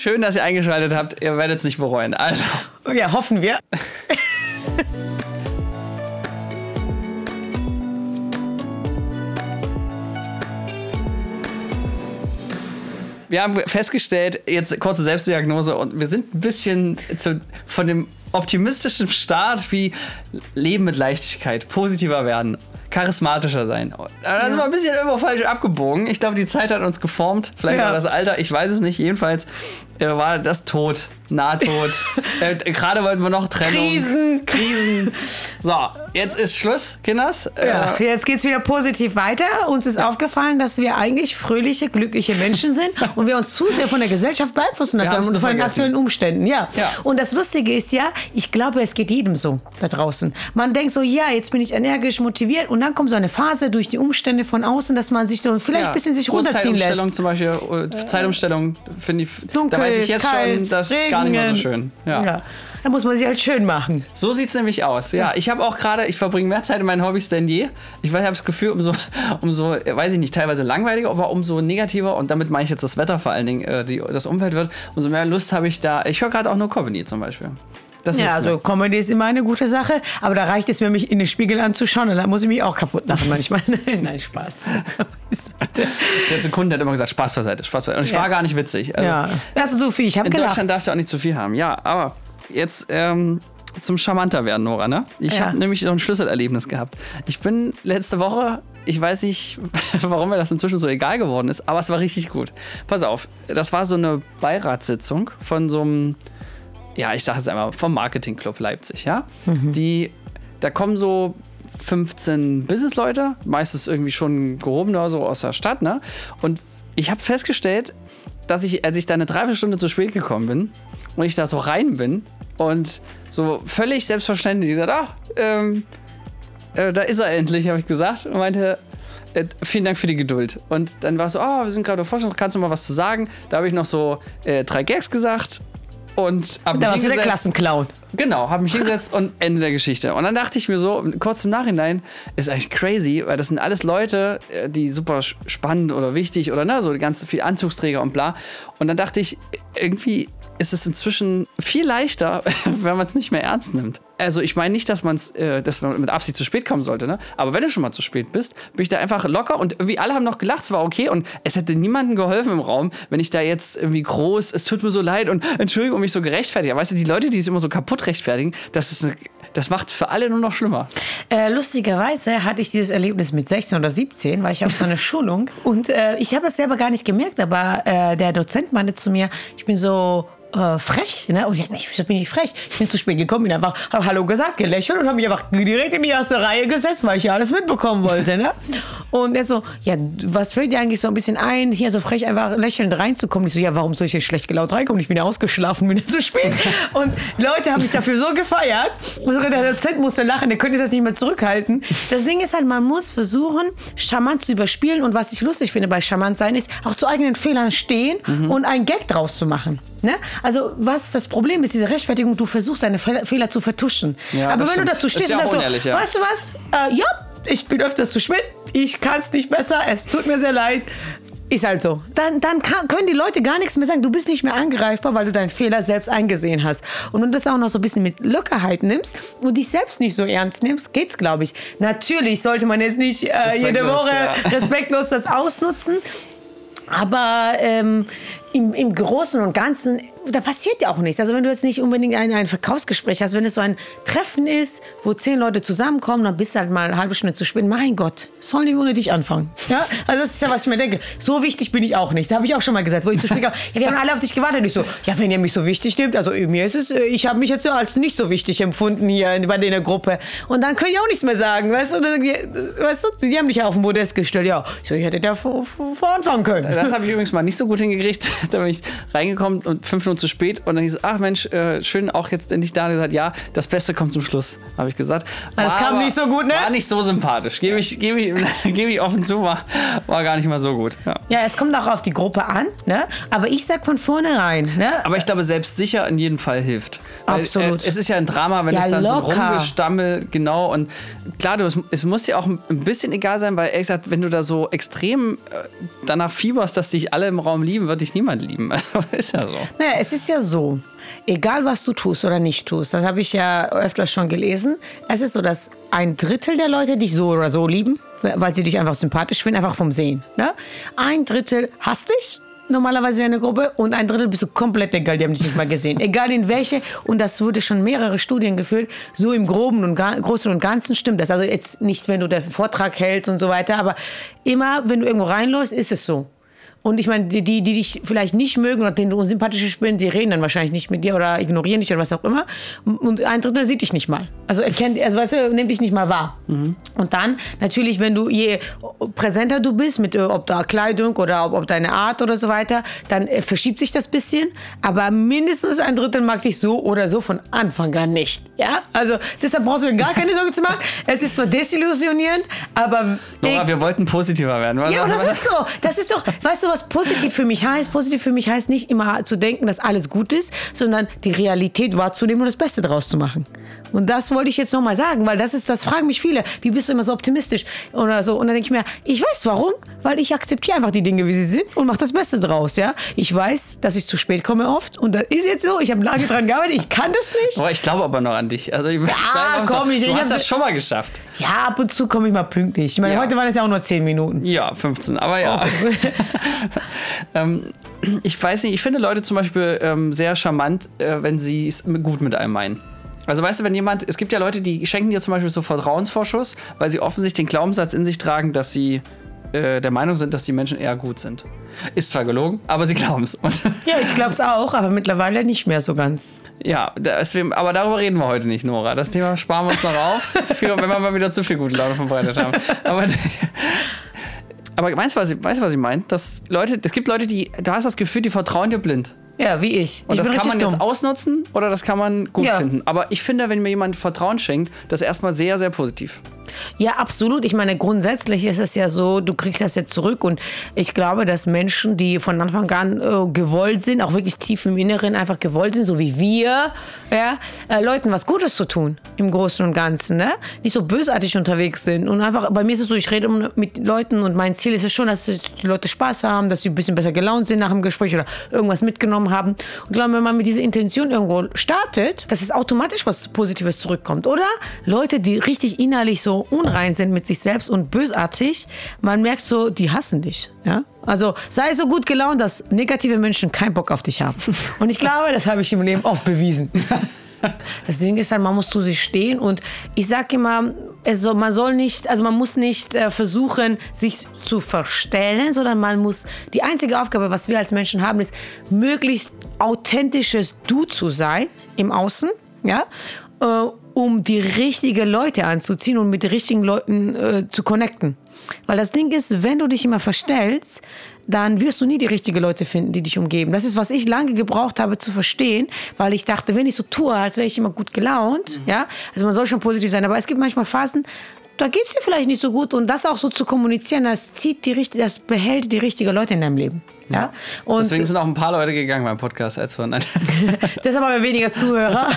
Schön, dass ihr eingeschaltet habt. Ihr werdet es nicht bereuen. Also. Ja, hoffen wir. Wir haben festgestellt, jetzt kurze Selbstdiagnose und wir sind ein bisschen zu, von dem optimistischen Start wie Leben mit Leichtigkeit, positiver werden charismatischer sein. Da sind wir ein bisschen immer falsch abgebogen. Ich glaube, die Zeit hat uns geformt. Vielleicht ja. war das Alter, ich weiß es nicht. Jedenfalls war das tot. Nahtod. äh, Gerade wollten wir noch trennen. Krisen. Krisen. So, jetzt ist Schluss, Kinders. Ja, äh, jetzt es wieder positiv weiter. Uns ist ja. aufgefallen, dass wir eigentlich fröhliche, glückliche Menschen sind und wir uns zu sehr von der Gesellschaft beeinflussen lassen und von den aktuellen Umständen. Ja. ja. Und das Lustige ist ja, ich glaube, es geht jedem so da draußen. Man denkt so, ja, jetzt bin ich energisch motiviert und dann kommt so eine Phase durch die Umstände von außen, dass man sich so vielleicht ein bisschen sich runterziehen lässt. Zeitumstellung zum Beispiel, äh, Zeitumstellung finde ich, Dunkel, weiß ich jetzt kalt, schon, dass Regen, gar nicht mehr so schön. Ja. ja. Da muss man sich halt schön machen. So sieht es nämlich aus. Ja, ich habe auch gerade, ich verbringe mehr Zeit in meinen Hobbys denn je. Ich habe das Gefühl, umso, umso, weiß ich nicht, teilweise langweiliger, aber umso negativer, und damit meine ich jetzt das Wetter vor allen Dingen, äh, die, das Umfeld wird, umso mehr Lust habe ich da. Ich höre gerade auch nur Comedy zum Beispiel. Das ja, also. Comedy ist immer eine gute Sache, aber da reicht es mir, mich in den Spiegel anzuschauen und dann muss ich mich auch kaputt lachen manchmal. Nein, Spaß. Der Sekunde hat immer gesagt, Spaß beiseite, Spaß beiseite. Und ich ja. war gar nicht witzig. Also, ja, also so viel, ich habe gelacht. In Deutschland darfst du auch nicht zu viel haben, ja, aber jetzt ähm, zum charmanter werden, Nora, ne? Ich ja. habe nämlich so ein Schlüsselerlebnis gehabt. Ich bin letzte Woche ich weiß nicht, warum mir das inzwischen so egal geworden ist, aber es war richtig gut. Pass auf, das war so eine Beiratssitzung von so einem ja, ich sage es einmal, vom Marketing-Club Leipzig, ja. Mhm. Die, da kommen so 15 Businessleute, meistens irgendwie schon gehobener so aus der Stadt, ne? Und ich habe festgestellt, dass ich, als ich da eine Dreiviertelstunde zu spät gekommen bin und ich da so rein bin und so völlig selbstverständlich gesagt, ach, ähm, äh, da ist er endlich, habe ich gesagt und meinte, äh, vielen Dank für die Geduld. Und dann war es so, oh, wir sind gerade auf Forschung, kannst du mal was zu sagen? Da habe ich noch so äh, drei Gags gesagt und da warst du der Klassenclown. Genau, habe mich hingesetzt und Ende der Geschichte. Und dann dachte ich mir so, kurz im Nachhinein, ist eigentlich crazy, weil das sind alles Leute, äh, die super spannend oder wichtig oder ne, so ganz viel Anzugsträger und bla. Und dann dachte ich, irgendwie ist es inzwischen viel leichter, wenn man es nicht mehr ernst nimmt. Also ich meine nicht, dass, man's, äh, dass man mit Absicht zu spät kommen sollte, ne? aber wenn du schon mal zu spät bist, bin ich da einfach locker und irgendwie alle haben noch gelacht, es war okay und es hätte niemandem geholfen im Raum, wenn ich da jetzt irgendwie groß, es tut mir so leid und Entschuldigung, mich so gerechtfertigt. Weißt du, die Leute, die es immer so kaputt rechtfertigen, das ist eine, das macht für alle nur noch schlimmer. Äh, lustigerweise hatte ich dieses Erlebnis mit 16 oder 17, war ich auf so einer Schulung und äh, ich habe es selber gar nicht gemerkt, aber äh, der Dozent meinte zu mir, ich bin so äh, frech. Ne? Und ich dachte, bin ich frech? Ich bin zu spät gekommen, bin einfach, habe Hallo gesagt, gelächelt und habe mich einfach direkt in die erste Reihe gesetzt, weil ich ja alles mitbekommen wollte. Ne? Und er so, ja, was fällt dir eigentlich so ein bisschen ein, hier so frech einfach lächelnd reinzukommen? Ich so, ja, warum soll ich hier schlecht gelaunt reinkommen? Ich bin ja ausgeschlafen, bin ja zu spät. Und Leute haben mich dafür so gefeiert. Und sogar der Dozent musste lachen, der könnte das nicht mehr zurückhalten. Das Ding ist halt, man muss versuchen, charmant zu überspielen. Und was ich lustig finde bei charmant sein, ist auch zu eigenen Fehlern stehen mhm. und einen Gag draus zu machen. Ne? Also was das Problem ist, diese Rechtfertigung, du versuchst deine Fehler zu vertuschen. Ja, Aber wenn stimmt. du dazu stehst und sagst so, ja. weißt du was, äh, ja, ich bin öfters zu spät, ich kann es nicht besser, es tut mir sehr leid. Ist halt so. Dann, dann kann, können die Leute gar nichts mehr sagen. Du bist nicht mehr angreifbar, weil du deinen Fehler selbst eingesehen hast. Und wenn du das auch noch so ein bisschen mit Lockerheit nimmst und dich selbst nicht so ernst nimmst, geht's, glaube ich. Natürlich sollte man jetzt nicht äh, jede Woche ja. respektlos das ausnutzen. Aber ähm, im, im Großen und Ganzen, da passiert ja auch nichts. Also wenn du jetzt nicht unbedingt ein, ein Verkaufsgespräch hast, wenn es so ein Treffen ist, wo zehn Leute zusammenkommen, dann bist du halt mal eine halbe Stunde zu spät. Mein Gott, sollen die ohne dich anfangen? Ja, also das ist ja, was ich mir denke. So wichtig bin ich auch nicht. Das habe ich auch schon mal gesagt, wo ich zu spät kam. Ja, wir haben alle auf dich gewartet. Ich so, ja, wenn ihr mich so wichtig nehmt, also mir ist es, ich habe mich jetzt so als nicht so wichtig empfunden hier bei der Gruppe. Und dann können ich auch nichts mehr sagen, weißt du? Weißt du, die haben dich ja auf den Modest gestellt. Ja, ich so, ich hätte da vor, vor anfangen können. Das habe ich übrigens mal nicht so gut hingekriegt. da bin ich reingekommen und fünf Minuten zu spät und dann hieß es, ach Mensch, äh, schön auch jetzt endlich da. Und gesagt, ja, das Beste kommt zum Schluss, habe ich gesagt. War, das kam nicht so gut, ne? War nicht so sympathisch. Gebe ich, gebe ich, gebe ich offen zu, war, war gar nicht mal so gut. Ja. ja, es kommt auch auf die Gruppe an, ne? Aber ich sag von vornherein, ne? Aber ich glaube, selbst sicher in jedem Fall hilft. Weil, Absolut. Äh, es ist ja ein Drama, wenn ja, es dann locker. so rumgestammel, genau. Und klar, du, es, es muss dir auch ein bisschen egal sein, weil ehrlich gesagt, wenn du da so extrem äh, danach fieberst, dass dich alle im Raum lieben, wird dich niemand niemand lieben. Also, ist ja so. Naja, es ist ja so, egal was du tust oder nicht tust, das habe ich ja öfters schon gelesen, es ist so, dass ein Drittel der Leute dich so oder so lieben, weil sie dich einfach sympathisch finden, einfach vom Sehen. Ne? Ein Drittel hasst dich normalerweise eine Gruppe und ein Drittel bist du komplett egal, die haben dich nicht mal gesehen. Egal in welche. Und das wurde schon mehrere Studien geführt. So im Groben und Großen und Ganzen stimmt das. Also jetzt nicht, wenn du den Vortrag hältst und so weiter, aber immer, wenn du irgendwo reinläufst, ist es so. Und ich meine, die, die, die dich vielleicht nicht mögen oder denen du unsympathisch bist, die reden dann wahrscheinlich nicht mit dir oder ignorieren dich oder was auch immer. Und ein Drittel sieht dich nicht mal. Also erkennt, also weißt du, nimmt dich nicht mal wahr. Mhm. Und dann natürlich, wenn du je präsenter du bist, mit ob da Kleidung oder ob, ob deine Art oder so weiter, dann äh, verschiebt sich das bisschen. Aber mindestens ein Drittel mag dich so oder so von Anfang an nicht. Ja, also deshalb brauchst du dir gar keine Sorge zu machen. Es ist zwar desillusionierend, aber Nora, wir wollten positiver werden. Was ja, das ist so. Das ist doch, weißt du, was positiv für mich heißt? Positiv für mich heißt nicht immer zu denken, dass alles gut ist, sondern die Realität wahrzunehmen und das Beste daraus zu machen. Und das wollte ich jetzt nochmal sagen, weil das ist, das fragen mich viele. Wie bist du immer so optimistisch oder so? Und dann denke ich mir, ich weiß warum, weil ich akzeptiere einfach die Dinge, wie sie sind und mache das Beste draus, ja. Ich weiß, dass ich zu spät komme oft und das ist jetzt so. Ich habe lange dran gearbeitet, ich kann das nicht. Boah, ich glaube aber noch an dich. Also ich ja, komm, ich, du ich hast das schon mal geschafft. Ja, ab und zu komme ich mal pünktlich. Ich meine, ja. heute waren es ja auch nur 10 Minuten. Ja, 15, aber ja. Okay. ähm, ich weiß nicht, ich finde Leute zum Beispiel ähm, sehr charmant, äh, wenn sie es gut mit einem meinen. Also weißt du, wenn jemand, es gibt ja Leute, die schenken dir zum Beispiel so Vertrauensvorschuss, weil sie offensichtlich den Glaubenssatz in sich tragen, dass sie äh, der Meinung sind, dass die Menschen eher gut sind. Ist zwar gelogen, aber sie glauben es. Ja, ich glaube es auch, aber mittlerweile nicht mehr so ganz. Ja, deswegen, aber darüber reden wir heute nicht, Nora. Das Thema sparen wir uns noch auf, für, wenn wir mal wieder zu viel gute Laune verbreitet haben. Aber, aber weißt du, was ich, weißt, was ich meine? Dass Leute, es gibt Leute, die, du hast das Gefühl, die vertrauen dir blind. Ja, wie ich. Und ich das kann man dumm. jetzt ausnutzen oder das kann man gut ja. finden. Aber ich finde, wenn mir jemand Vertrauen schenkt, das erstmal sehr, sehr positiv. Ja, absolut. Ich meine, grundsätzlich ist es ja so, du kriegst das jetzt zurück und ich glaube, dass Menschen, die von Anfang an äh, gewollt sind, auch wirklich tief im Inneren einfach gewollt sind, so wie wir, ja, äh, Leuten was Gutes zu tun im Großen und Ganzen, ne? Nicht so bösartig unterwegs sind und einfach, bei mir ist es so, ich rede mit Leuten und mein Ziel ist es schon, dass die Leute Spaß haben, dass sie ein bisschen besser gelaunt sind nach dem Gespräch oder irgendwas mitgenommen haben. Und ich glaube, wenn man mit dieser Intention irgendwo startet, dass es automatisch was Positives zurückkommt. Oder Leute, die richtig innerlich so unrein sind mit sich selbst und bösartig, man merkt so, die hassen dich. Ja? Also sei so gut gelaunt, dass negative Menschen keinen Bock auf dich haben. Und ich glaube, das habe ich im Leben oft bewiesen. Das Ding ist halt, man muss zu sich stehen und ich sage immer, soll, man soll nicht, also man muss nicht äh, versuchen, sich zu verstellen, sondern man muss, die einzige Aufgabe, was wir als Menschen haben, ist, möglichst authentisches Du zu sein im Außen, ja, äh, um die richtigen Leute anzuziehen und mit den richtigen Leuten äh, zu connecten. Weil das Ding ist, wenn du dich immer verstellst, dann wirst du nie die richtigen Leute finden, die dich umgeben. Das ist, was ich lange gebraucht habe zu verstehen, weil ich dachte, wenn ich so tue, als wäre ich immer gut gelaunt, mhm. ja, also man soll schon positiv sein, aber es gibt manchmal Phasen, da geht es dir vielleicht nicht so gut und das auch so zu kommunizieren, das zieht die das behält die richtigen Leute in deinem Leben. Ja? Und Deswegen sind auch ein paar Leute gegangen beim Podcast als von. Deshalb haben wir weniger Zuhörer,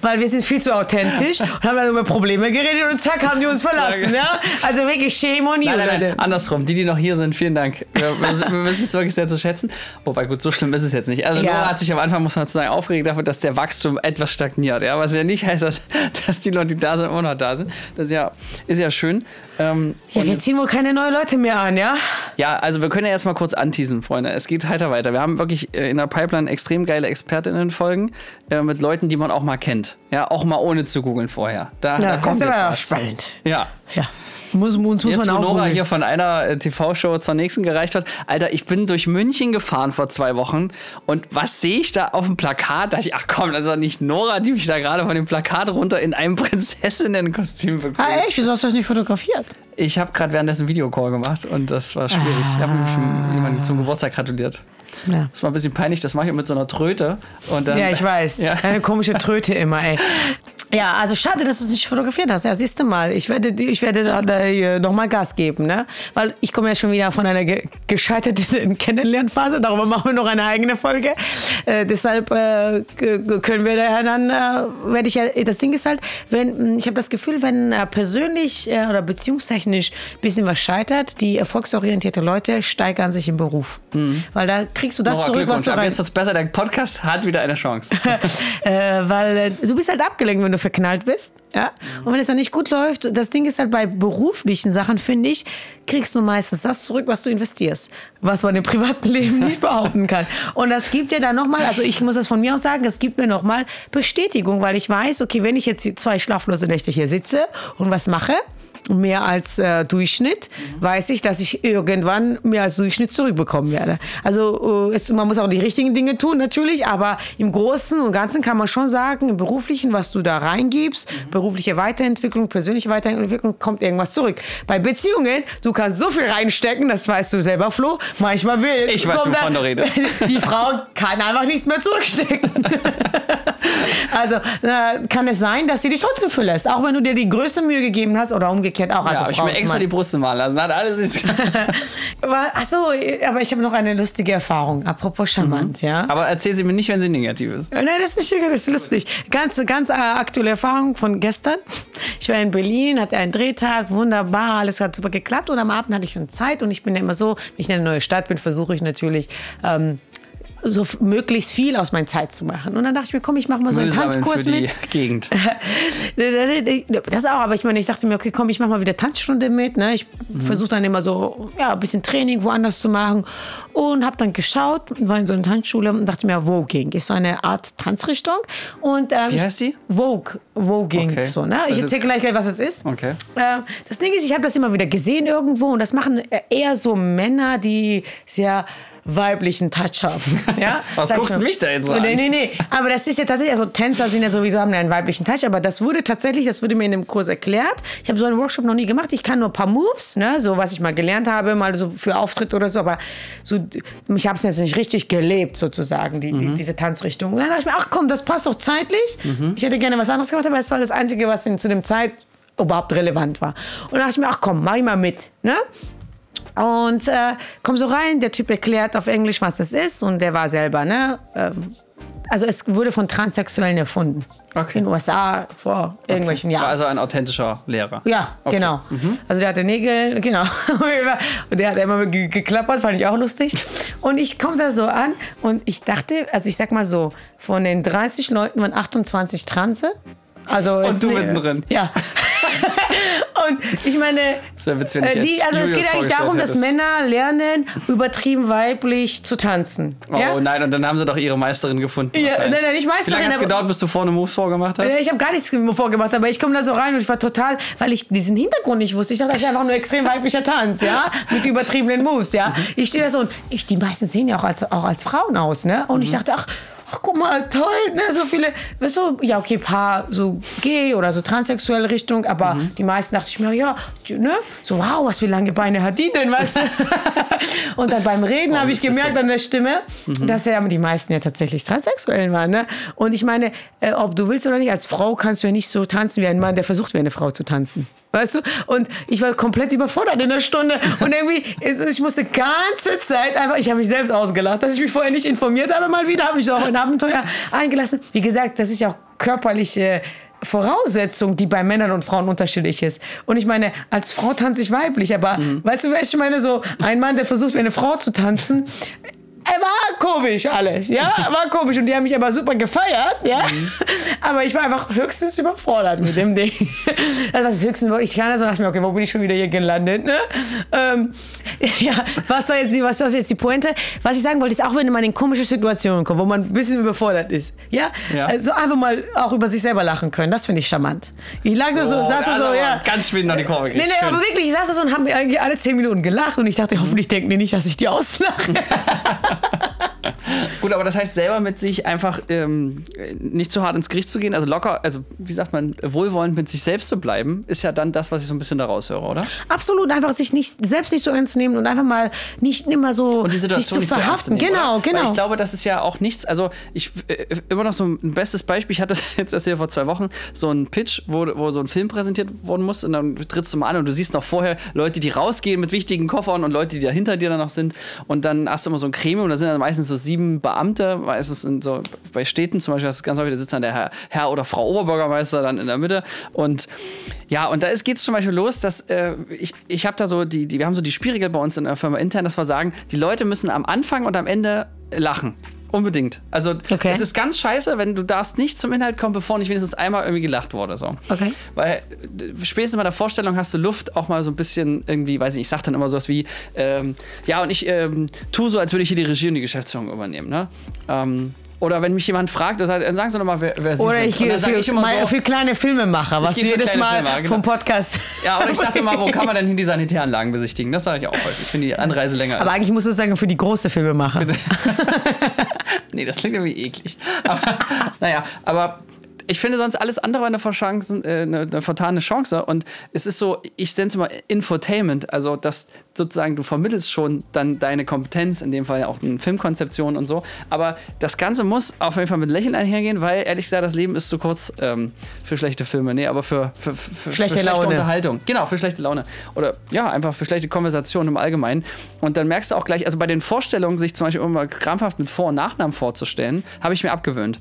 weil wir sind viel zu authentisch und haben dann über Probleme geredet und zack, haben die uns verlassen. Ja? Also wirklich shame on you, nein, nein, nein. Andersrum, die, die noch hier sind, vielen Dank. Wir, wir wissen es wirklich sehr zu schätzen. Wobei, gut, so schlimm ist es jetzt nicht. Also ja. Nora hat sich am Anfang, muss man zu sagen, aufgeregt dafür, dass der Wachstum etwas stagniert. Ja? Was ja nicht heißt, dass, dass die Leute, die da sind, immer noch da sind. Das ist ja, ist ja schön. Ähm, ja, wir ziehen wohl keine neuen Leute mehr an, ja? Ja, also wir können ja jetzt mal kurz anteasen, Freunde. Es geht heiter weiter. Wir haben wirklich äh, in der Pipeline extrem geile ExpertInnen-Folgen äh, mit Leuten, die man auch mal kennt. Ja, auch mal ohne zu googeln vorher. Da, ja, da kommt ist aber spannend. Ja. Ja. Muss, uns muss Jetzt, man wo auch Nora googeln. hier von einer äh, TV-Show zur nächsten gereicht hat. Alter, ich bin durch München gefahren vor zwei Wochen und was sehe ich da auf dem Plakat? Da dachte ich, ach komm, das ist doch nicht Nora, die mich da gerade von dem Plakat runter in einem Prinzessinnenkostüm begrüßt. Ah, echt? Wieso hast du das nicht fotografiert? Ich habe gerade währenddessen einen Videocall gemacht und das war schwierig. Ich habe jemandem zum Geburtstag gratuliert. Ja. Das war ein bisschen peinlich, das mache ich mit so einer Tröte. Und dann, Ja, ich weiß. Ja. Eine komische Tröte immer, ey. Ja, also schade, dass du es nicht fotografiert hast. Ja, siehst du mal, ich werde, ich werde da, da nochmal Gas geben, ne? Weil ich komme ja schon wieder von einer ge gescheiterten Kennenlernphase. Darüber machen wir noch eine eigene Folge. Äh, deshalb äh, können wir daher dann, äh, werde ich ja, das Ding ist halt, wenn, ich habe das Gefühl, wenn äh, persönlich äh, oder beziehungstechnisch ein bisschen was scheitert, die erfolgsorientierte Leute steigern sich im Beruf. Mhm. Weil da kriegst du das Nora, zurück, was du rein... jetzt wird's besser, der Podcast hat wieder eine Chance. Äh, weil du bist halt abgelenkt, wenn du verknallt bist. Ja? Und wenn es dann nicht gut läuft, das Ding ist halt bei beruflichen Sachen, finde ich, kriegst du meistens das zurück, was du investierst. Was man im privaten Leben nicht behaupten kann. Und das gibt dir dann nochmal, also ich muss das von mir aus sagen, das gibt mir nochmal Bestätigung, weil ich weiß, okay, wenn ich jetzt zwei schlaflose Nächte hier sitze und was mache, mehr als äh, Durchschnitt, mhm. weiß ich, dass ich irgendwann mehr als Durchschnitt zurückbekommen werde. Also äh, man muss auch die richtigen Dinge tun natürlich, aber im Großen und Ganzen kann man schon sagen, im Beruflichen, was du da reingibst, mhm. berufliche Weiterentwicklung, persönliche Weiterentwicklung, kommt irgendwas zurück. Bei Beziehungen, du kannst so viel reinstecken, das weißt du selber, Flo, manchmal will. Ich weiß, wovon du redest. Die Frau kann einfach nichts mehr zurückstecken. also äh, kann es sein, dass sie dich trotzdem verlässt, auch wenn du dir die größte Mühe gegeben hast oder umgekehrt auch. Also ja, ich mir extra die Brüste malen lassen. Hat alles nicht. Achso, aber ich habe noch eine lustige Erfahrung. Apropos charmant, mhm. ja. Aber erzähl sie mir nicht, wenn sie negativ ist. Nein, das ist nicht das ist lustig. Ganz, ganz aktuelle Erfahrung von gestern. Ich war in Berlin, hatte einen Drehtag, wunderbar, alles hat super geklappt und am Abend hatte ich schon Zeit und ich bin ja immer so, wenn ich in eine neue Stadt bin, versuche ich natürlich ähm, so möglichst viel aus meiner Zeit zu machen. Und dann dachte ich mir, komm, ich mache mal so einen Tanzkurs für die mit. Gegend. das auch, aber ich meine, ich dachte mir, okay, komm, ich mache mal wieder Tanzstunde mit. Ne? Ich mhm. versuche dann immer so, ja, ein bisschen Training woanders zu machen. Und habe dann geschaut, war in so einer Tanzschule und dachte mir, Voging ist so eine Art Tanzrichtung. Und, ähm, Wie heißt die? Vogue, Voging. Okay. So, ne? Ich erzähle gleich, was es ist. Okay. Äh, das Ding ist, ich habe das immer wieder gesehen irgendwo und das machen eher so Männer, die sehr weiblichen Touch haben. Ja? Was Sag guckst du mich da jetzt so an? Nee, nee, nee. Aber das ist ja tatsächlich, also Tänzer sind ja sowieso, haben ja einen weiblichen Touch, aber das wurde tatsächlich, das wurde mir in dem Kurs erklärt. Ich habe so einen Workshop noch nie gemacht. Ich kann nur ein paar Moves, ne, so was ich mal gelernt habe, mal so für Auftritt oder so, aber so, ich habe es jetzt nicht richtig gelebt, sozusagen, die, mhm. diese Tanzrichtung. Und dann dachte ich mir, ach komm, das passt doch zeitlich. Mhm. Ich hätte gerne was anderes gemacht, aber es war das Einzige, was in, zu dem Zeit überhaupt relevant war. Und dann dachte ich mir, ach komm, mach ich mal mit. Ne? Und äh, komm so rein, der Typ erklärt auf Englisch, was das ist und der war selber, ne? Ähm, also es wurde von Transsexuellen erfunden. Okay. In den USA vor irgendwelchen okay. Jahren. War also ein authentischer Lehrer. Ja, okay. genau. Mhm. Also der hatte Nägel, genau. und der hat immer geklappert, fand ich auch lustig. Und ich komme da so an und ich dachte, also ich sag mal so, von den 30 Leuten waren 28 Transe. Also und du mittendrin. Ja. Und ich meine, so witzig, äh, die, also es geht eigentlich darum, dass Männer lernen, übertrieben weiblich zu tanzen. Oh ja? nein, und dann haben sie doch ihre Meisterin gefunden. Ja, nein, nein, nicht Meisterin. Wie lange hat es gedauert, bis du vorne Moves vorgemacht hast? Ich habe gar nichts vorgemacht, aber ich komme da so rein und ich war total, weil ich diesen Hintergrund nicht wusste. Ich dachte, das ist einfach nur extrem weiblicher Tanz, ja, mit übertriebenen Moves, ja. Ich stehe da so und ich, die meisten sehen ja auch als, auch als Frauen aus, ne? Und mhm. ich dachte, ach, ach guck mal, toll, ne, so viele, weißt du, ja, okay, paar so gay oder so transsexuelle Richtung, aber mhm. die meisten dachte ich mir, ja, ne, so wow, was für lange Beine hat die denn, weißt du? und dann beim Reden oh, habe ich gemerkt so. an der Stimme, mhm. dass ja die meisten ja tatsächlich transsexuell waren, ne? Und ich meine, äh, ob du willst oder nicht, als Frau kannst du ja nicht so tanzen wie ein Mann, der versucht, wie eine Frau zu tanzen. Weißt du? Und ich war komplett überfordert in der Stunde. Und irgendwie, ich musste ganze Zeit einfach, ich habe mich selbst ausgelacht, dass ich mich vorher nicht informiert habe. Mal wieder habe ich auch ein Abenteuer eingelassen. Wie gesagt, das ist ja auch körperliche Voraussetzung, die bei Männern und Frauen unterschiedlich ist. Und ich meine, als Frau tanze ich weiblich, aber mhm. weißt du, was ich meine? So ein Mann, der versucht, wie eine Frau zu tanzen, war komisch alles, ja, war komisch und die haben mich aber super gefeiert, ja, mhm. aber ich war einfach höchstens überfordert mit dem Ding. Das das höchstens, ich kann also dachte mir, okay, wo bin ich schon wieder hier gelandet, ne? Ähm, ja, was war jetzt die, was war jetzt die Pointe? Was ich sagen wollte, ist auch wenn man in komische Situationen kommt, wo man ein bisschen überfordert ist, ja, ja. also einfach mal auch über sich selber lachen können, das finde ich charmant. Ich lag so, so saß da so, ja. Ganz schön an die Kurve Nee, nee, aber wirklich, ich saß da so und haben irgendwie alle zehn Minuten gelacht und ich dachte, hoffentlich denken die nicht, dass ich die auslache. Gut, aber das heißt selber mit sich einfach ähm, nicht zu hart ins Gericht zu gehen, also locker, also wie sagt man, wohlwollend mit sich selbst zu bleiben, ist ja dann das, was ich so ein bisschen daraus höre, oder? Absolut, einfach sich nicht selbst nicht so ernst nehmen und einfach mal nicht immer so sich zu verhaften. Nehmen, genau, oder? genau. Weil ich glaube, das ist ja auch nichts, also ich äh, immer noch so ein bestes Beispiel, ich hatte jetzt erst wieder vor zwei Wochen so einen Pitch, wo, wo so ein Film präsentiert worden muss und dann trittst du mal an und du siehst noch vorher Leute, die rausgehen mit wichtigen Koffern und Leute, die da hinter dir dann noch sind und dann hast du immer so ein Gremium und da sind dann meistens so sieben Beamte, meistens in so bei Städten zum Beispiel, das ist ganz häufig, da sitzt dann der Herr, Herr oder Frau Oberbürgermeister dann in der Mitte und ja, und da geht es zum Beispiel los, dass äh, ich, ich habe da so die, die, wir haben so die Spielregel bei uns in der Firma intern, dass wir sagen, die Leute müssen am Anfang und am Ende lachen. Unbedingt. Also Okay. es ist ganz scheiße, wenn du darfst nicht zum Inhalt kommen, bevor nicht wenigstens einmal irgendwie gelacht wurde. So. Okay. Weil äh, spätestens bei der Vorstellung hast du Luft, auch mal so ein bisschen irgendwie, weiß ich, ich sag dann immer sowas wie, ähm, ja, und ich ähm, tue so, als würde ich hier die Regie und die Geschäftsführung übernehmen. Ne? Ähm, oder wenn mich jemand fragt, dann sagen Sie doch mal, wer, wer Sie Oder sind. ich Und gehe dann sag für, ich immer so, für kleine Filmemacher, was du jedes Mal Filmemacher, genau. vom Podcast. ja, oder ich sagte mal, wo kann man denn hin die Sanitäranlagen besichtigen? Das sage ich auch häufig. Ich finde die Anreise länger. Aber eigentlich musst du sagen, für die große Filmemacher. nee, das klingt irgendwie eklig. Aber, naja, aber ich finde sonst alles andere eine, äh, eine, eine vertane Chance. Und es ist so, ich nenne es immer Infotainment. Also, dass sozusagen du vermittelst schon dann deine Kompetenz, in dem Fall ja auch eine Filmkonzeption und so. Aber das Ganze muss auf jeden Fall mit Lächeln einhergehen, weil ehrlich gesagt, das Leben ist zu kurz ähm, für schlechte Filme. Nee, aber für, für, für, Schlechte für schlechte. Unterhaltung. Genau, für schlechte Laune. Oder ja, einfach für schlechte Konversationen im Allgemeinen. Und dann merkst du auch gleich, also bei den Vorstellungen, sich zum Beispiel immer krampfhaft mit Vor- und Nachnamen vorzustellen, habe ich mir abgewöhnt.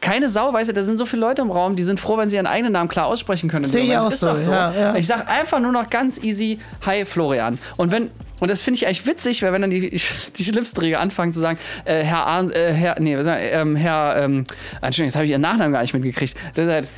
Keine Sau, weißt du, da sind so viele Leute im Raum, die sind froh, wenn sie ihren eigenen Namen klar aussprechen können. Sehe ich auch ist so, das so. ja, ja. Ich sage einfach nur noch ganz easy, hi Florian. Und wenn und das finde ich eigentlich witzig, weil wenn dann die, die Schlipsträger anfangen zu sagen, äh, Herr Arndt, äh, Herr, nee, ähm, Herr, ähm, Entschuldigung, jetzt habe ich Ihren Nachnamen gar nicht mitgekriegt. Das ist halt,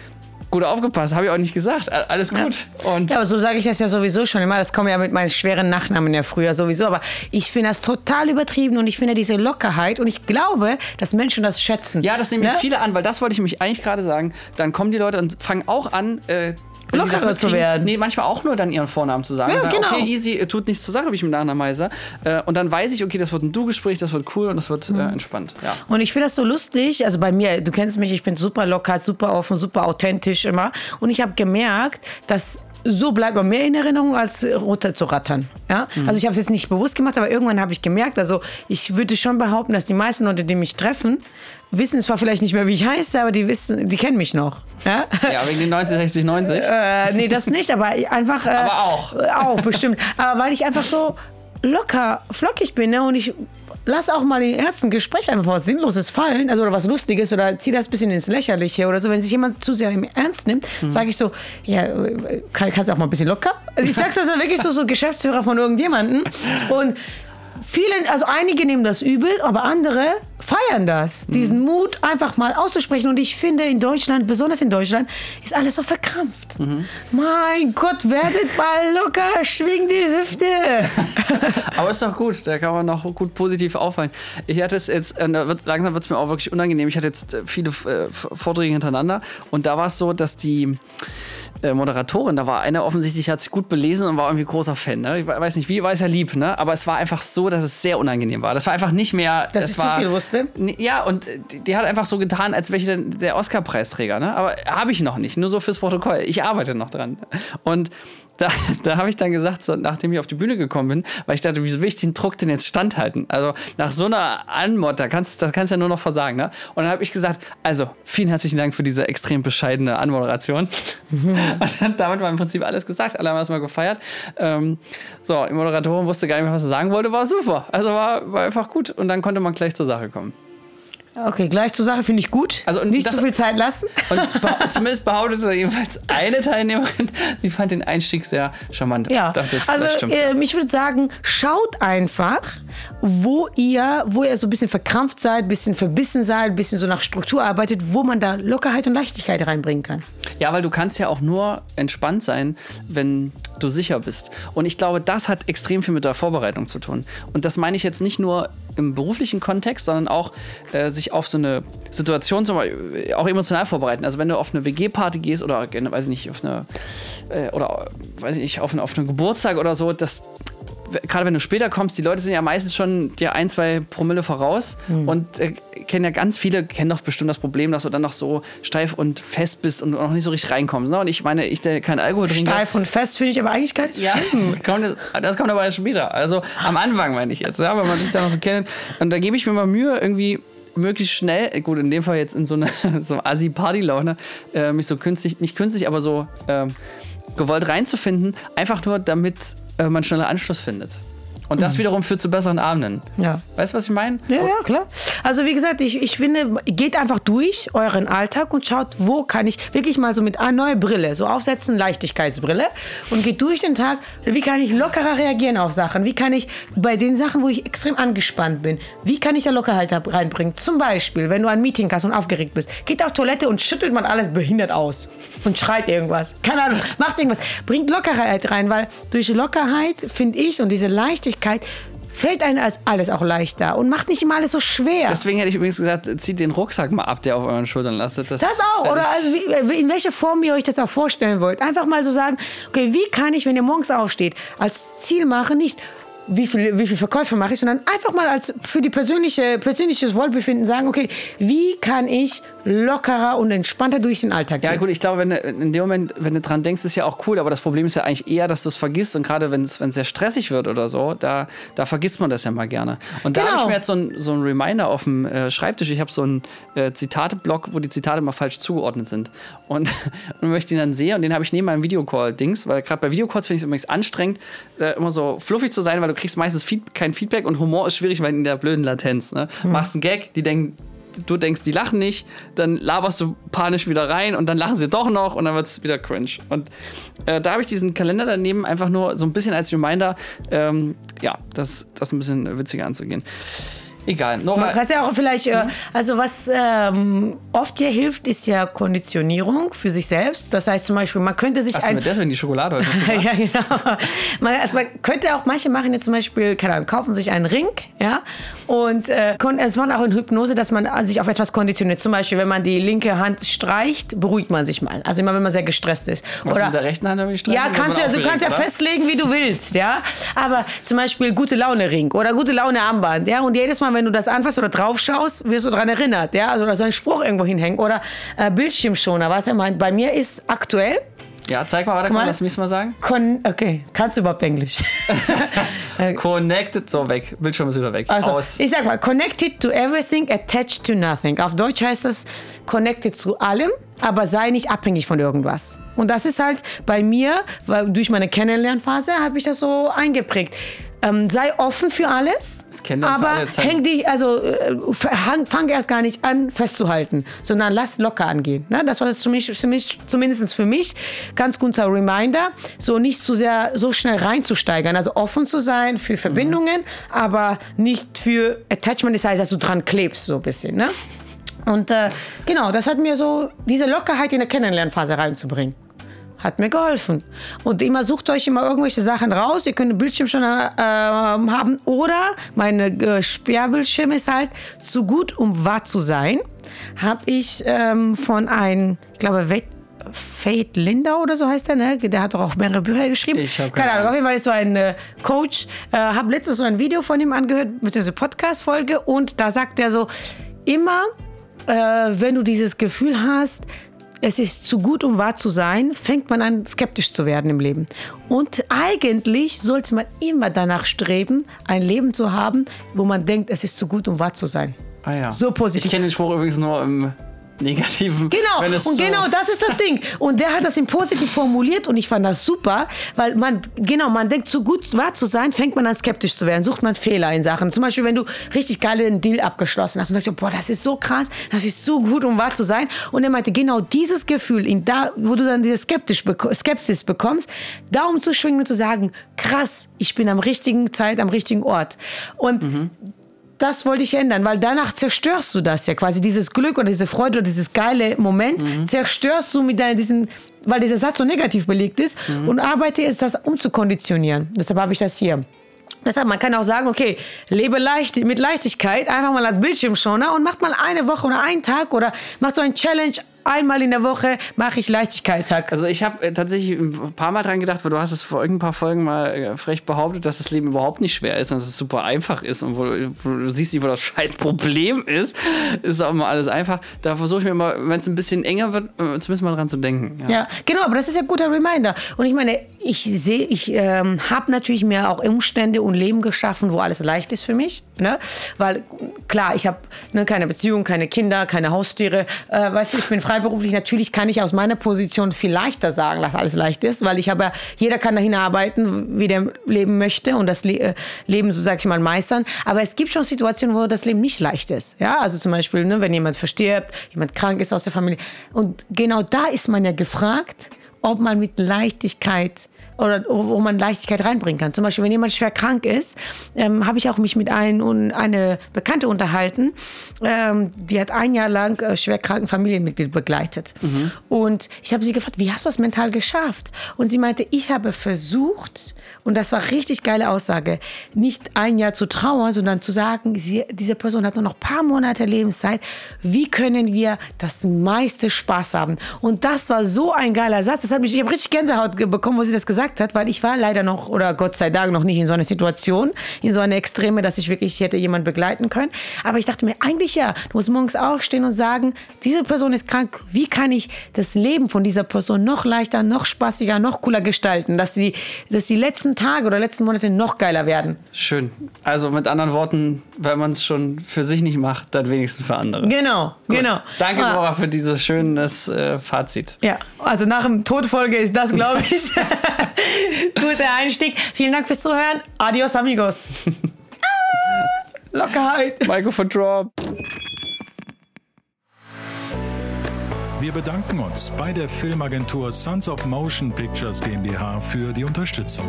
gut aufgepasst, habe ich auch nicht gesagt. Alles gut. Und Ja, aber so sage ich das ja sowieso schon immer. Das kommt ja mit meinen schweren Nachnamen ja früher sowieso. Aber ich finde das total übertrieben und ich finde diese Lockerheit und ich glaube, dass Menschen das schätzen. Ja, das nehmen Ne? viele an, weil das wollte ich mich eigentlich gerade sagen. Dann kommen die Leute und fangen auch an, äh, Lockerer zu werden. Nee, manchmal auch nur dann ihren Vornamen zu sagen. Ja, sagen, genau. Okay, easy, äh, tut nichts zur Sache, wie ich mit Nachnamen heiße. Äh, und dann weiß ich, okay, das wird ein Du-Gespräch, das wird cool und das wird Mhm. äh, entspannt. Ja. Und ich finde das so lustig. Also bei mir, du kennst mich, ich bin super locker, super offen, super authentisch immer. Und ich habe gemerkt, dass so bleibt man mehr in Erinnerung, als runter zu rattern. Ja? Also ich habe es jetzt nicht bewusst gemacht, aber irgendwann habe ich gemerkt, also ich würde schon behaupten, dass die meisten Leute, die mich treffen, wissen zwar vielleicht nicht mehr, wie ich heiße, aber die wissen, die kennen mich noch. Ja? ja, wegen den 90, 60, 90. Äh, nee, das nicht, aber einfach. Äh, Aber auch. äh, Auch, bestimmt. Aber weil ich einfach so locker, flockig bin ne? und ich lass auch mal im ersten Gespräch einfach was Sinnloses fallen, also oder was Lustiges oder zieh das ein bisschen ins Lächerliche oder so. Wenn sich jemand zu sehr im Ernst nimmt, Mhm. sage ich so, ja, äh, kann, kannst du auch mal ein bisschen locker? Also ich sag's das ja wirklich so, so Geschäftsführer von irgendjemandem und Viele, also einige nehmen das übel, aber andere feiern das. Mhm. Diesen Mut, einfach mal auszusprechen. Und ich finde, in Deutschland, besonders in Deutschland, ist alles so verkrampft. Mhm. Mein Gott, werdet mal locker, schwing die Hüfte. Aber ist doch gut, da kann man noch gut positiv auffallen. Ich hatte es jetzt, äh, langsam wird es mir auch wirklich unangenehm. Ich hatte jetzt äh, viele äh, Vorträge hintereinander und da war es so, dass die äh, Moderatorin, da war eine offensichtlich, hat sich gut belesen und war irgendwie großer Fan. Ne? Ich we- weiß nicht wie, war es ja lieb, ne? aber es war einfach so, dass es sehr unangenehm war. Das war einfach nicht mehr. Das sie zu war, viel wusste? Nee, Ja, und äh, die, hat einfach so getan, als wäre ich denn der Oscar-Preisträger. Ne? Aber habe ich noch nicht, nur so fürs Protokoll. Ich arbeite noch dran. Und da, da habe ich dann gesagt, so, nachdem ich auf die Bühne gekommen bin, weil ich dachte, wieso will ich den Druck denn jetzt standhalten? Also nach so einer Anmod, da kannst das kannst ja nur noch versagen. Ne? Und dann habe ich gesagt, also vielen herzlichen Dank für diese extrem bescheidene Anmoderation. Und dann, damit war im Prinzip alles gesagt. Alle haben erstmal gefeiert. Ähm, so, die Moderatorin wusste gar nicht mehr, was sie sagen wollte, war super. Also war, war einfach gut. Und dann konnte man gleich zur Sache kommen. Okay, gleich zur Sache finde ich gut. Also, und nicht zu viel Zeit lassen. Und zumindest behauptete jedenfalls eine Teilnehmerin, sie fand den Einstieg sehr charmant. Ja, Dachte, also ähm, ich würde sagen, schaut einfach, wo ihr, wo ihr so ein bisschen verkrampft seid, ein bisschen verbissen seid, ein bisschen so nach Struktur arbeitet, wo man da Lockerheit und Leichtigkeit reinbringen kann. Ja, weil du kannst ja auch nur entspannt sein, wenn du sicher bist. Und ich glaube, das hat extrem viel mit der Vorbereitung zu tun. Und das meine ich jetzt nicht nur im beruflichen Kontext, sondern auch äh, sich auf so eine Situation zum Beispiel, auch emotional vorbereiten. Also wenn du auf eine WG-Party gehst oder gerne, weiß ich nicht, auf eine äh, oder weiß ich nicht, auf, eine, auf einen Geburtstag oder so, das gerade wenn du später kommst, die Leute sind ja meistens schon dir ein, zwei Promille voraus mhm. und äh, kennen ja ganz viele, kennen doch bestimmt das Problem, dass du dann noch so steif und fest bist und noch nicht so richtig reinkommst. Ne? Und ich meine, ich, der kein Alkohol trinke. Steif und fest finde ich aber eigentlich gar nicht so ja, kommt das, kommt aber erst später. Also am Anfang meine ich jetzt, ja, wenn man sich da noch so kennt. Und da gebe ich mir mal Mühe, irgendwie möglichst schnell, gut, in dem Fall jetzt in so eine so Assi-Party-Laune, äh, mich so künstlich, nicht künstlich, aber so äh, gewollt reinzufinden, einfach nur damit äh, man schneller Anschluss findet. Und das mhm. wiederum führt zu besseren Abenden. Ja. Weißt du, was ich meine? Ja, ja, klar. Also wie gesagt, ich, ich finde, geht einfach durch euren Alltag und schaut, wo kann ich wirklich mal so mit einer neuen Brille, so aufsetzen, Leichtigkeitsbrille und geht durch den Tag, wie kann ich lockerer reagieren auf Sachen? Wie kann ich bei den Sachen, wo ich extrem angespannt bin, wie kann ich da Lockerheit reinbringen? Zum Beispiel, wenn du ein Meeting hast und aufgeregt bist, geht auf Toilette und schüttelt man alles behindert aus und schreit irgendwas. Keine Ahnung, macht irgendwas. Bringt Lockerheit rein, weil durch Lockerheit, finde ich, und diese Leichtigkeit, Leichtigkeit fällt einem als alles auch leichter und macht nicht immer alles so schwer. Deswegen hätte ich übrigens gesagt, zieht den Rucksack mal ab, der auf euren Schultern lastet. Das, das auch, oder also wie, in welcher Form ihr euch das auch vorstellen wollt. Einfach mal so sagen, okay, wie kann ich, wenn ihr morgens aufsteht, als Ziel machen, nicht wie viel, wie viel Verkäufe mache ich, sondern einfach mal als für die persönliche persönliches Wohlbefinden sagen, okay, wie kann ich lockerer und entspannter durch den Alltag gehen? Ja gut, ich glaube, wenn du in dem Moment, wenn du dran denkst, ist ja auch cool, aber das Problem ist ja eigentlich eher, dass du es vergisst und gerade wenn es wenn sehr stressig wird oder so, da, da vergisst man das ja mal gerne. Und da genau. habe ich mir jetzt so ein, so ein Reminder auf dem äh, Schreibtisch, ich habe so einen äh, Zitate-Block, wo die Zitate immer falsch zugeordnet sind und, und möchte ihn dann sehen und den habe ich neben meinem Videocall-Dings, weil gerade bei Videocalls finde ich es übrigens anstrengend, äh, immer so fluffig zu sein, weil du kriegst meistens Feed kein Feedback und Humor ist schwierig, weil in der blöden Latenz. Ne? Hm. Machst einen Gag, die denken, du denkst, die lachen nicht, dann laberst du panisch wieder rein und dann lachen sie doch noch und dann wird es wieder cringe. Und äh, da habe ich diesen Kalender daneben einfach nur so ein bisschen als Reminder, ähm, ja, das, das ein bisschen witziger anzugehen. Egal. Noch Man kann ja auch vielleicht, äh, also was ähm, oft hier hilft, ist ja Konditionierung für sich selbst. Das heißt zum Beispiel, man könnte sich Hast ein... du deswegen die Schokolade heute Ja, genau. Man, also man könnte auch, manche machen jetzt zum Beispiel, keine Ahnung, kaufen sich einen Ring, ja, und äh, es macht auch in Hypnose, dass man sich auf etwas konditioniert. Zum Beispiel, wenn man die linke Hand streicht, beruhigt man sich mal. Also immer, wenn man sehr gestresst ist. Was oder mit der rechten Hand habe ich Ja, kannst du, also, du kannst ja festlegen, wie du willst, ja. Aber zum Beispiel gute Laune Ring oder gute Laune Armband, ja, und jedes Mal wenn du das anfasst oder drauf schaust, wirst du daran erinnert. Ja? Also, oder so ein Spruch irgendwo hinhängen. Oder äh, Bildschirmschoner. Warte mal, bei mir ist aktuell. Ja, zeig mal, warte, man das mich mal sagen? Con okay, kannst du überhaupt Englisch? connected, so weg. Bildschirm ist wieder weg. Also, Aus. Ich sag mal, connected to everything, attached to nothing. Auf Deutsch heißt das connected zu allem, aber sei nicht abhängig von irgendwas. Und das ist halt bei mir, weil durch meine Kennenlernphase habe ich das so eingeprägt ähm, sei offen für alles, aber häng dich, also äh, fang, erst gar nicht an festzuhalten, sondern lass locker angehen. Ne? Das war zumindest für mich, zumindest für mich ganz guter Reminder, so nicht zu sehr so schnell reinzusteigern, also offen zu sein für Verbindungen, mhm. aber nicht für Attachment, das heißt, dass du dran klebst so ein bisschen. Ne? Und äh, genau, das hat mir so diese Lockerheit in der Kennenlernphase reinzubringen hat mir geholfen. Und immer sucht euch immer irgendwelche Sachen raus. Ihr könnt einen Bildschirm schon äh, haben. Oder meine äh, Sperrbildschirm ist halt zu gut, um wahr zu sein. Habe ich ähm, von einem, ich glaube, Wett Fate Lindau oder so heißt der, ne? Der hat doch auch mehrere Bücher geschrieben. Ich habe keine, keine Ahnung. Auf jeden Fall ist so ein äh, Coach. Äh, habe letztens so ein Video von ihm angehört, mit dieser Podcast-Folge. Und da sagt er so, immer, äh, wenn du dieses Gefühl hast, es ist zu gut, um wahr zu sein, fängt man an, skeptisch zu werden im Leben. Und eigentlich sollte man immer danach streben, ein Leben zu haben, wo man denkt, es ist zu gut, um wahr zu sein. Ah ja. So positiv. Ich kenne den Spruch übrigens nur im negativen. Genau, und so genau das ist das Ding. Und der hat das in positiv formuliert und ich fand das super, weil man, genau, man denkt, zu gut wahr zu sein, fängt man an skeptisch zu werden, sucht man Fehler in Sachen. Zum Beispiel, wenn du richtig geil einen Deal abgeschlossen hast und denkst, boah, das ist so krass, das ist so gut, um wahr zu sein. Und er meinte, genau dieses Gefühl, in da, wo du dann diese Skeptisch, Skepsis bekommst, da umzuschwingen und zu sagen, krass, ich bin am richtigen Zeit, am richtigen Ort. Und mhm das wollte ich ändern, weil danach zerstörst du das ja quasi, dieses Glück oder diese Freude oder dieses geile Moment, mhm. zerstörst du mit deinen, diesen, weil dieser Satz so negativ belegt ist mhm. und arbeite es, das umzukonditionieren. Deshalb habe ich das hier. Deshalb, man kann auch sagen, okay, lebe leicht, mit Leichtigkeit, einfach mal als Bildschirmschoner und macht mal eine Woche oder einen Tag oder macht so ein Challenge einmal in der Woche mache ich Leichtigkeitstag. Also ich habe äh, tatsächlich ein paar Mal dran gedacht, weil du hast es vor ein paar Folgen mal äh, frech behauptet, dass das Leben überhaupt nicht schwer ist und dass es super einfach ist und wo, wo du siehst nicht, wo das scheiß Problem ist, ist auch immer alles einfach. Da versuche ich mir mal, wenn es ein bisschen enger wird, äh, zumindest mal dran zu denken. Ja. ja. genau, aber das ist ja ein guter Reminder. Und ich meine, ich sehe, ich ähm, habe natürlich mir auch Umstände und Leben geschaffen, wo alles leicht ist für mich. Ne? Weil klar, ich habe ne, keine Beziehung, keine Kinder, keine Haustiere. Äh, weißt du, ich bin freiberuflich. Natürlich kann ich aus meiner Position viel leichter sagen, dass alles leicht ist, weil ich habe, jeder kann dahin arbeiten, wie der leben möchte und das Le äh, Leben, so sag ich mal, meistern. Aber es gibt schon Situationen, wo das Leben nicht leicht ist. Ja, also zum Beispiel, ne, wenn jemand verstirbt, jemand krank ist aus der Familie. Und genau da ist man ja gefragt, ob man mit Leichtigkeit oder wo man Leichtigkeit reinbringen kann. Zum Beispiel, wenn jemand schwer krank ist, ähm, habe ich auch mich mit ein, und eine Bekannte unterhalten, ähm, die hat ein Jahr lang äh, schwer kranken Familienmitglied begleitet. Mhm. Und ich habe sie gefragt, wie hast du das mental geschafft? Und sie meinte, ich habe versucht, und das war richtig geile Aussage, nicht ein Jahr zu trauern, sondern zu sagen, sie, diese Person hat nur noch ein paar Monate Lebenszeit. Wie können wir das meiste Spaß haben? Und das war so ein geiler Satz. Das hat mich, ich habe richtig Gänsehaut bekommen, wo sie das gesagt hat, weil ich war leider noch, oder Gott sei Dank noch nicht in so einer Situation, in so einer Extreme, dass ich wirklich hätte jemanden begleiten können. Aber ich dachte mir, eigentlich ja, du musst morgens aufstehen und sagen, diese Person ist krank. Wie kann ich das Leben von dieser Person noch leichter, noch spaßiger, noch cooler gestalten, dass die, dass die letzten Tage oder letzten Monate noch geiler werden. Schön. Also mit anderen Worten, wenn man es schon für sich nicht macht, dann wenigstens für andere. Genau, Gut. genau. Danke, ah. Nora, für dieses schönes äh, Fazit. Ja, also nach dem Todfolge ist das, glaube ich, guter Einstieg. Vielen Dank fürs Zuhören. Adios, amigos. Lockerheit. Microphone Drop. Wir bedanken uns bei der Filmagentur Sons of Motion Pictures GmbH für die Unterstützung.